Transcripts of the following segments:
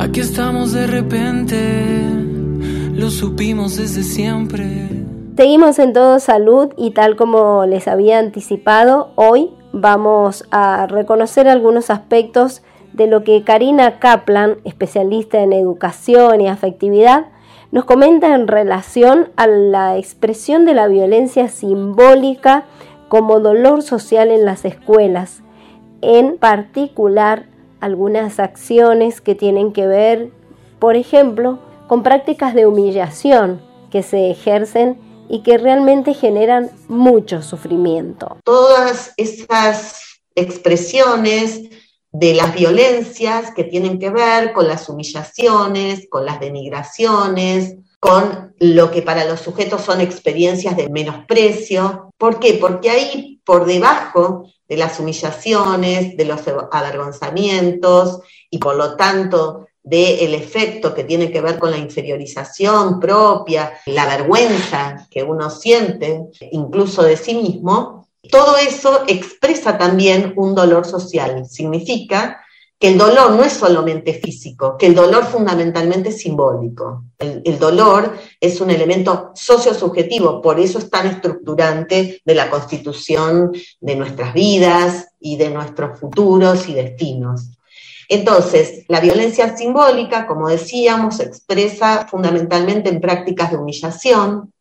Aquí estamos de repente, lo supimos desde siempre. Seguimos en todo salud y tal como les había anticipado, hoy vamos a reconocer algunos aspectos de lo que Karina Kaplan, especialista en educación y afectividad, nos comenta en relación a la expresión de la violencia simbólica como dolor social en las escuelas, en particular algunas acciones que tienen que ver, por ejemplo, con prácticas de humillación que se ejercen y que realmente generan mucho sufrimiento. Todas esas expresiones de las violencias que tienen que ver con las humillaciones, con las denigraciones, con lo que para los sujetos son experiencias de menosprecio. ¿Por qué? Porque ahí por debajo de las humillaciones, de los avergonzamientos y por lo tanto del efecto que tiene que ver con la inferiorización propia, la vergüenza que uno siente incluso de sí mismo, todo eso expresa también un dolor social. Significa que el dolor no es solamente físico, que el dolor fundamentalmente es simbólico. El, dolor es un elemento sociosubjetivo, por eso es tan estructurante de la constitución de nuestras vidas y de nuestros futuros y destinos. Entonces, la violencia simbólica, como decíamos, se expresa fundamentalmente en prácticas de humillación,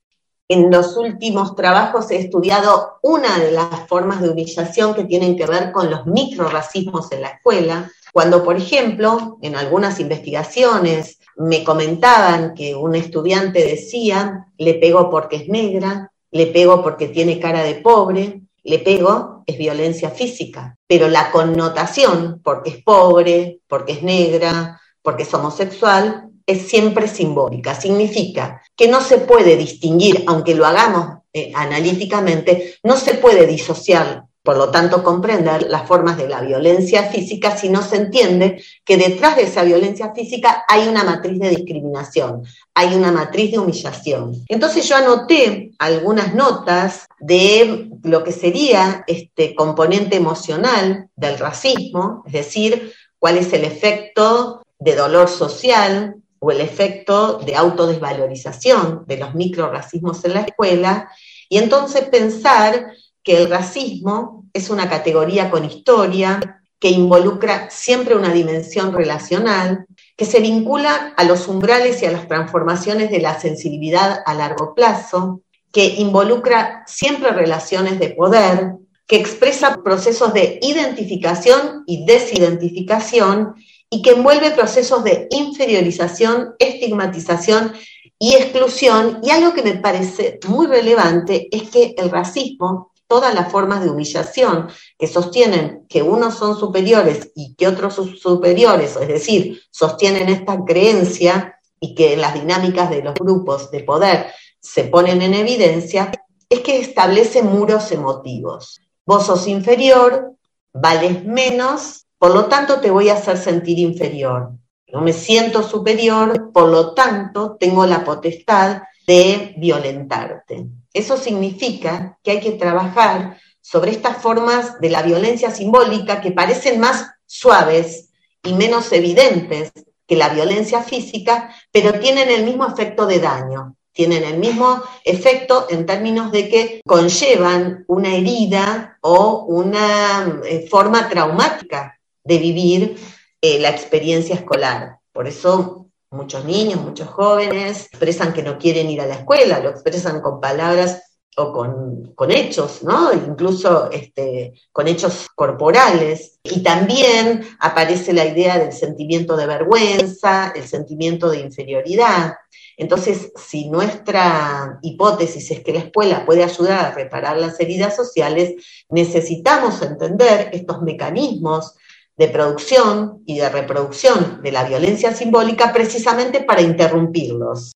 en los últimos trabajos he estudiado una de las formas de humillación que tienen que ver con los microracismos en la escuela, cuando, por ejemplo, en algunas investigaciones me comentaban que un estudiante decía, le pego porque es negra, le pego porque tiene cara de pobre, le pego es violencia física, pero la connotación, porque es pobre, porque es negra, porque es homosexual, es siempre simbólica. Significa que no se puede distinguir, aunque lo hagamos eh, analíticamente, no se puede disociar, por lo tanto, comprender las formas de la violencia física si no se entiende que detrás de esa violencia física hay una matriz de discriminación, hay una matriz de humillación. Entonces yo anoté algunas notas de lo que sería este componente emocional del racismo, es decir, cuál es el efecto de dolor social, o el efecto de autodesvalorización de los microracismos en la escuela, y entonces pensar que el racismo es una categoría con historia, que involucra siempre una dimensión relacional, que se vincula a los umbrales y a las transformaciones de la sensibilidad a largo plazo, que involucra siempre relaciones de poder, que expresa procesos de identificación y desidentificación y que envuelve procesos de inferiorización, estigmatización y exclusión. Y algo que me parece muy relevante es que el racismo, todas las formas de humillación que sostienen que unos son superiores y que otros son superiores, es decir, sostienen esta creencia y que las dinámicas de los grupos de poder se ponen en evidencia, es que establece muros emotivos. Vos sos inferior, vales menos por lo tanto te voy a hacer sentir inferior. No me siento superior, por lo tanto tengo la potestad de violentarte. Eso significa que hay que trabajar sobre estas formas de la violencia simbólica que parecen más suaves y menos evidentes que la violencia física, pero tienen el mismo efecto de daño, tienen el mismo efecto en términos de que conllevan una herida o una eh, forma traumática de vivir eh, la experiencia escolar. Por eso muchos niños, muchos jóvenes expresan que no quieren ir a la escuela, lo expresan con palabras o con, hechos, ¿no? Incluso este, con hechos corporales. Y también aparece la idea del sentimiento de vergüenza, el sentimiento de inferioridad. Entonces, si nuestra hipótesis es que la escuela puede ayudar a reparar las heridas sociales, necesitamos entender estos mecanismos de producción y de reproducción de la violencia simbólica precisamente para interrumpirlos.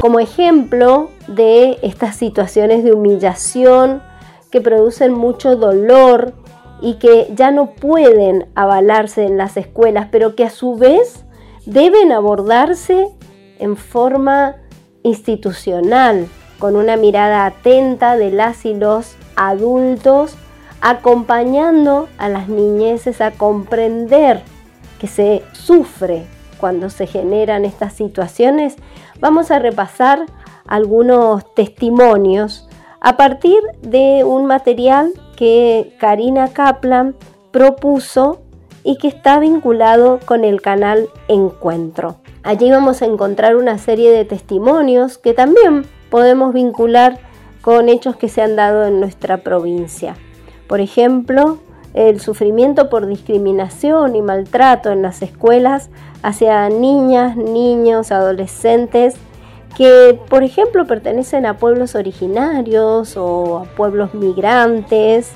Como ejemplo de estas situaciones de humillación que producen mucho dolor y que ya no pueden avalarse en las escuelas, pero que a su vez deben abordarse en forma institucional, con una mirada atenta de las y los adultos, acompañando a las niñeces a comprender que se sufre cuando se generan estas situaciones, vamos a repasar algunos testimonios a partir de un material que Karina Kaplan propuso y que está vinculado con el canal Encuentro. Allí vamos a encontrar una serie de testimonios que también podemos vincular con hechos que se han dado en nuestra provincia. Por ejemplo, el sufrimiento por discriminación y maltrato en las escuelas hacia niñas, niños, adolescentes que, por ejemplo, pertenecen a pueblos originarios o a pueblos migrantes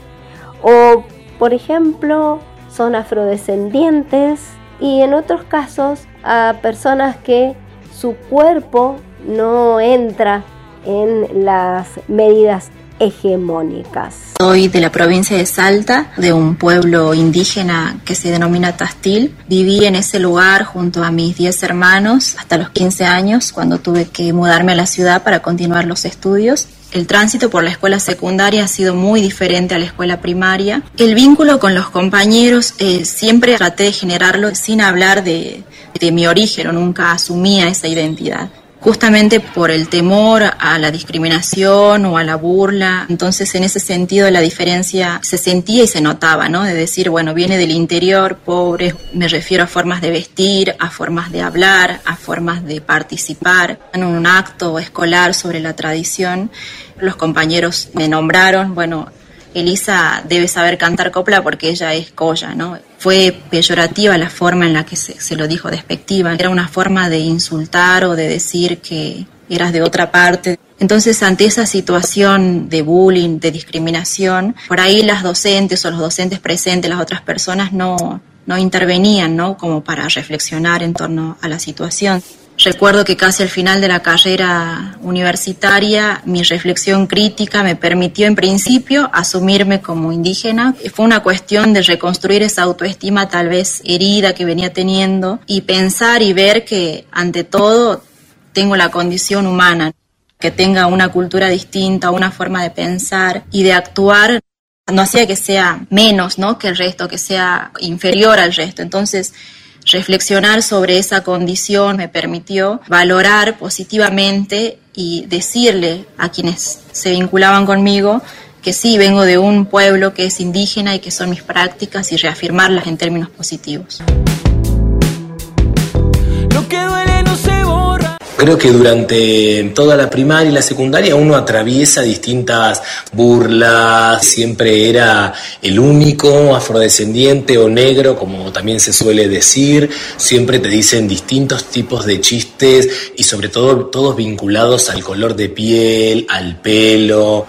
o, por ejemplo, son afrodescendientes y en otros casos a personas que su cuerpo no entra en las medidas hegemónicas. Soy de la provincia de Salta, de un pueblo indígena que se denomina Tastil. Viví en ese lugar junto a mis 10 hermanos hasta los 15 años, cuando tuve que mudarme a la ciudad para continuar los estudios. El tránsito por la escuela secundaria ha sido muy diferente a la escuela primaria. El vínculo con los compañeros eh, siempre traté de generarlo sin hablar de, de mi origen o nunca asumía esa identidad justamente por el temor a la discriminación o a la burla. Entonces, en ese sentido, la diferencia se sentía y se notaba, ¿no? De decir, bueno, viene del interior, pobre, me refiero a formas de vestir, a formas de hablar, a formas de participar en un acto escolar sobre la tradición. Los compañeros me nombraron, bueno, Elisa debe saber cantar copla porque ella es colla, ¿no? Fue peyorativa la forma en la que se, lo dijo despectiva, era una forma de insultar o de decir que eras de otra parte. Entonces, ante esa situación de bullying, de discriminación, por ahí las docentes o los docentes presentes, las otras personas no, no intervenían, ¿no? Como para reflexionar en torno a la situación. Recuerdo que casi al final de la carrera universitaria mi reflexión crítica me permitió en principio asumirme como indígena. Fue una cuestión de reconstruir esa autoestima tal vez herida que venía teniendo y pensar y ver que ante todo tengo la condición humana, que tenga una cultura distinta, una forma de pensar y de actuar no hacía que sea menos, ¿no? que el resto, que sea inferior al resto. Entonces, reflexionar sobre esa condición me permitió valorar positivamente y decirle a quienes se vinculaban conmigo que sí, vengo de un pueblo que es indígena y que son mis prácticas y reafirmarlas en términos positivos. Creo que durante toda la primaria y la secundaria uno atraviesa distintas burlas, siempre era el único afrodescendiente o negro, como también se suele decir, siempre te dicen distintos tipos de chistes y sobre todo todos vinculados al color de piel, al pelo,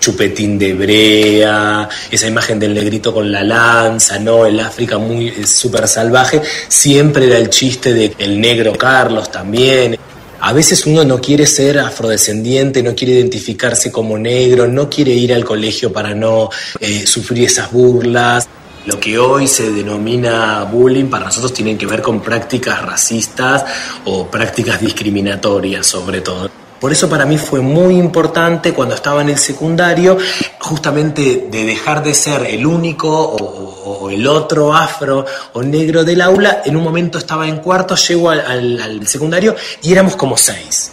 chupetín de brea, esa imagen del negrito con la lanza, ¿no? El África muy súper salvaje, siempre era el chiste de el negro Carlos también. A veces uno no quiere ser afrodescendiente, no quiere identificarse como negro, no quiere ir al colegio para no eh, sufrir esas burlas. Lo que hoy se denomina bullying para nosotros tiene que ver con prácticas racistas o prácticas discriminatorias sobre todo. Por eso para mí fue muy importante cuando estaba en el secundario, justamente de dejar de ser el único o, el otro afro o negro del aula. En un momento estaba en cuarto, llego al, secundario y éramos como seis.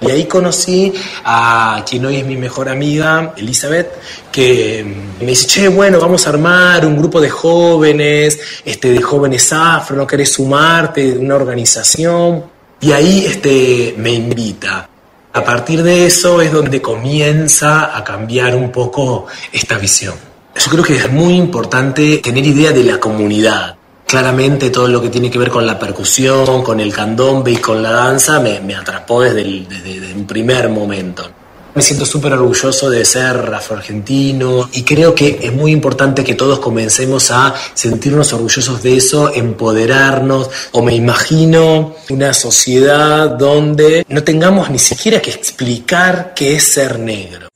Y ahí conocí a quien hoy es mi mejor amiga, Elizabeth, que me dice, che, bueno, vamos a armar un grupo de jóvenes, este, de jóvenes afro, ¿no querés sumarte? Una organización. Y ahí este, me invita. A partir de eso es donde comienza a cambiar un poco esta visión. Yo creo que es muy importante tener idea de la comunidad. Claramente todo lo que tiene que ver con la percusión, con el candombe y con la danza me, atrapó desde, desde un primer momento. Me siento súper orgulloso de ser afroargentino y creo que es muy importante que todos comencemos a sentirnos orgullosos de eso, empoderarnos, o me imagino una sociedad donde no tengamos ni siquiera que explicar qué es ser negro.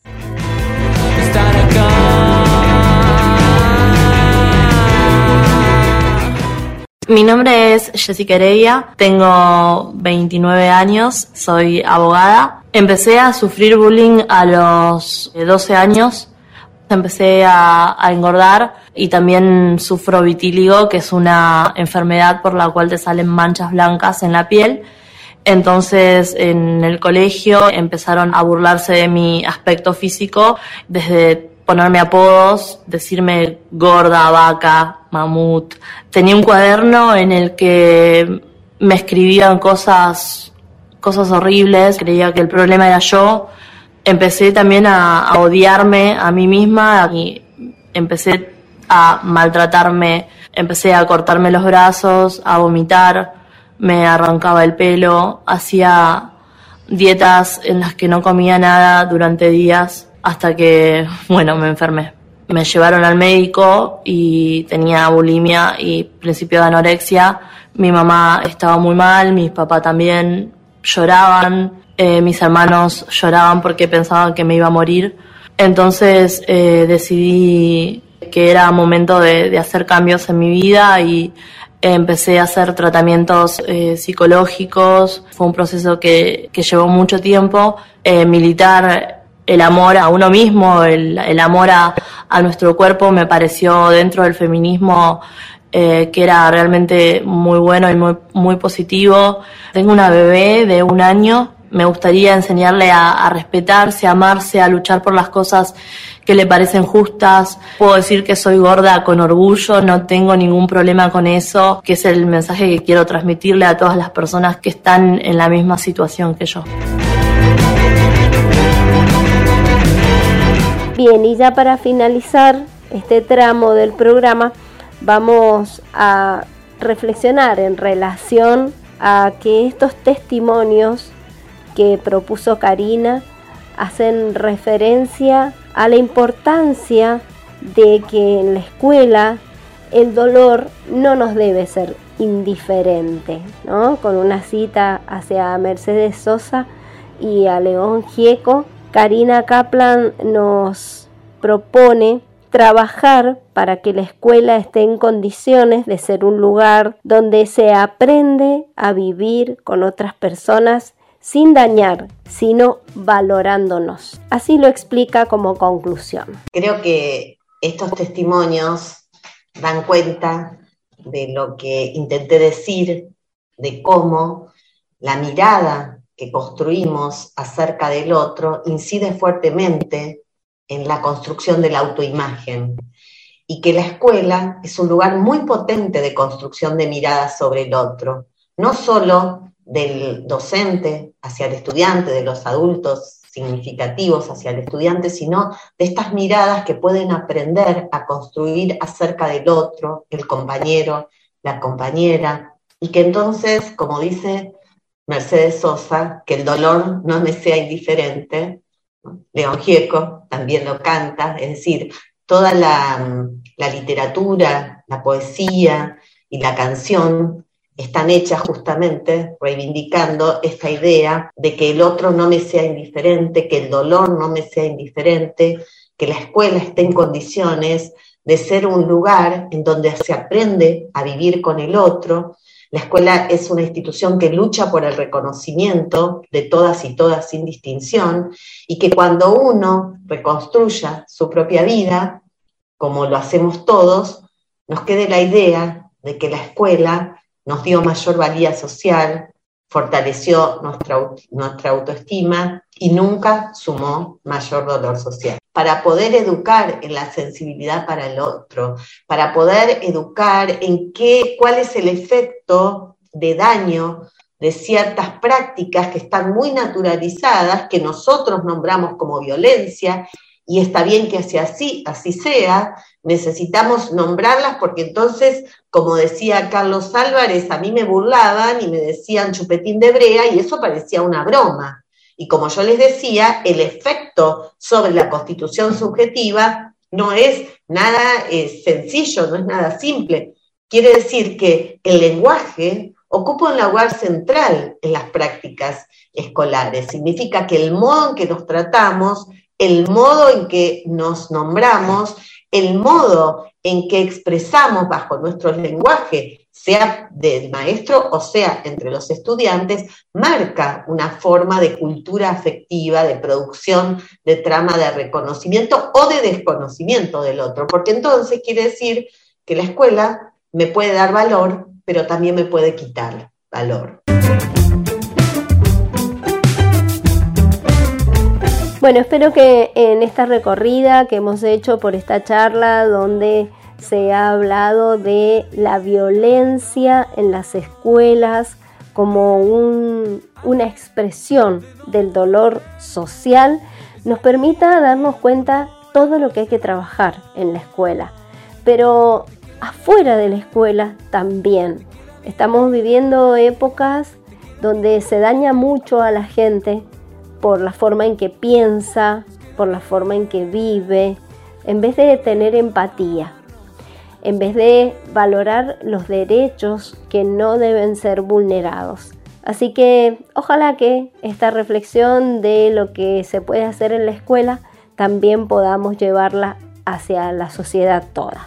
Mi nombre es Jessica Heredia, tengo 29 años, soy abogada. Empecé a sufrir bullying a los 12 años, empecé a, engordar y también sufro vitíligo, que es una enfermedad por la cual te salen manchas blancas en la piel. Entonces en el colegio empezaron a burlarse de mi aspecto físico desde ponerme apodos, decirme gorda, vaca, mamut. Tenía un cuaderno en el que me escribían cosas, cosas horribles, creía que el problema era yo. Empecé también a, odiarme a mí misma y empecé a maltratarme, empecé a cortarme los brazos, a vomitar, me arrancaba el pelo, hacía dietas en las que no comía nada durante días hasta que, bueno, me enfermé. Me llevaron al médico y tenía bulimia y principio de anorexia. Mi mamá estaba muy mal, mis papás también lloraban, eh, mis hermanos lloraban porque pensaban que me iba a morir. Entonces eh, decidí que era momento de, hacer cambios en mi vida y empecé a hacer tratamientos eh, psicológicos. Fue un proceso que, que llevó mucho tiempo. militar el amor a uno mismo, el, el amor a, a, nuestro cuerpo me pareció dentro del feminismo eh, que era realmente muy bueno y muy, muy positivo. Tengo una bebé de un año, me gustaría enseñarle a, a respetarse, a amarse, a luchar por las cosas que le parecen justas. Puedo decir que soy gorda con orgullo, no tengo ningún problema con eso, que es el mensaje que quiero transmitirle a todas las personas que están en la misma situación que yo. Bien, y ya para finalizar este tramo del programa, vamos a reflexionar en relación a que estos testimonios que propuso Karina hacen referencia a la importancia de que en la escuela el dolor no nos debe ser indiferente, ¿no? Con una cita hacia Mercedes Sosa y a León Gieco, Karina Kaplan nos propone trabajar para que la escuela esté en condiciones de ser un lugar donde se aprende a vivir con otras personas sin dañar, sino valorándonos. Así lo explica como conclusión. Creo que estos testimonios dan cuenta de lo que intenté decir, de cómo la mirada que construimos acerca del otro incide fuertemente en la construcción de la autoimagen y que la escuela es un lugar muy potente de construcción de miradas sobre el otro, no solo del docente hacia el estudiante, de los adultos significativos hacia el estudiante, sino de estas miradas que pueden aprender a construir acerca del otro, el compañero, la compañera, y que entonces, como dice Mercedes Sosa, que el dolor no me sea indiferente, León Gieco también lo canta, es decir, toda la, la literatura, la poesía y la canción están hechas justamente reivindicando esta idea de que el otro no me sea indiferente, que el dolor no me sea indiferente, que la escuela esté en condiciones de ser un lugar en donde se aprende a vivir con el otro la escuela es una institución que lucha por el reconocimiento de todas y todas sin distinción y que cuando uno reconstruya su propia vida, como lo hacemos todos, nos quede la idea de que la escuela nos dio mayor valía social, fortaleció nuestra, nuestra autoestima y nunca sumó mayor dolor social. Para poder educar en la sensibilidad para el otro, para poder educar en qué, cuál es el efecto de daño de ciertas prácticas que están muy naturalizadas, que nosotros nombramos como violencia, y está bien que así, así sea, necesitamos nombrarlas porque entonces, como decía Carlos Álvarez, a mí me burlaban y me decían chupetín de brea y eso parecía una broma. Y como yo les decía, el efecto sobre la constitución subjetiva no es nada eh, sencillo, no es nada simple. Quiere decir que el lenguaje ocupa un lugar central en las prácticas escolares. Significa que el modo en que nos tratamos, el modo en que nos nombramos, el modo en que expresamos bajo nuestro lenguaje sea del maestro o sea entre los estudiantes, marca una forma de cultura afectiva, de producción de trama de reconocimiento o de desconocimiento del otro, porque entonces quiere decir que la escuela me puede dar valor, pero también me puede quitar valor. Bueno, espero que en esta recorrida que hemos hecho por esta charla donde se ha hablado de la violencia en las escuelas como una expresión del dolor social, nos permita darnos cuenta todo lo que hay que trabajar en la escuela. Pero afuera de la escuela también. Estamos viviendo épocas donde se daña mucho a la gente por la forma en que piensa, por la forma en que vive, en vez de tener empatía, en vez de valorar los derechos que no deben ser vulnerados. Así que ojalá que esta reflexión de lo que se puede hacer en la escuela también podamos llevarla hacia la sociedad toda.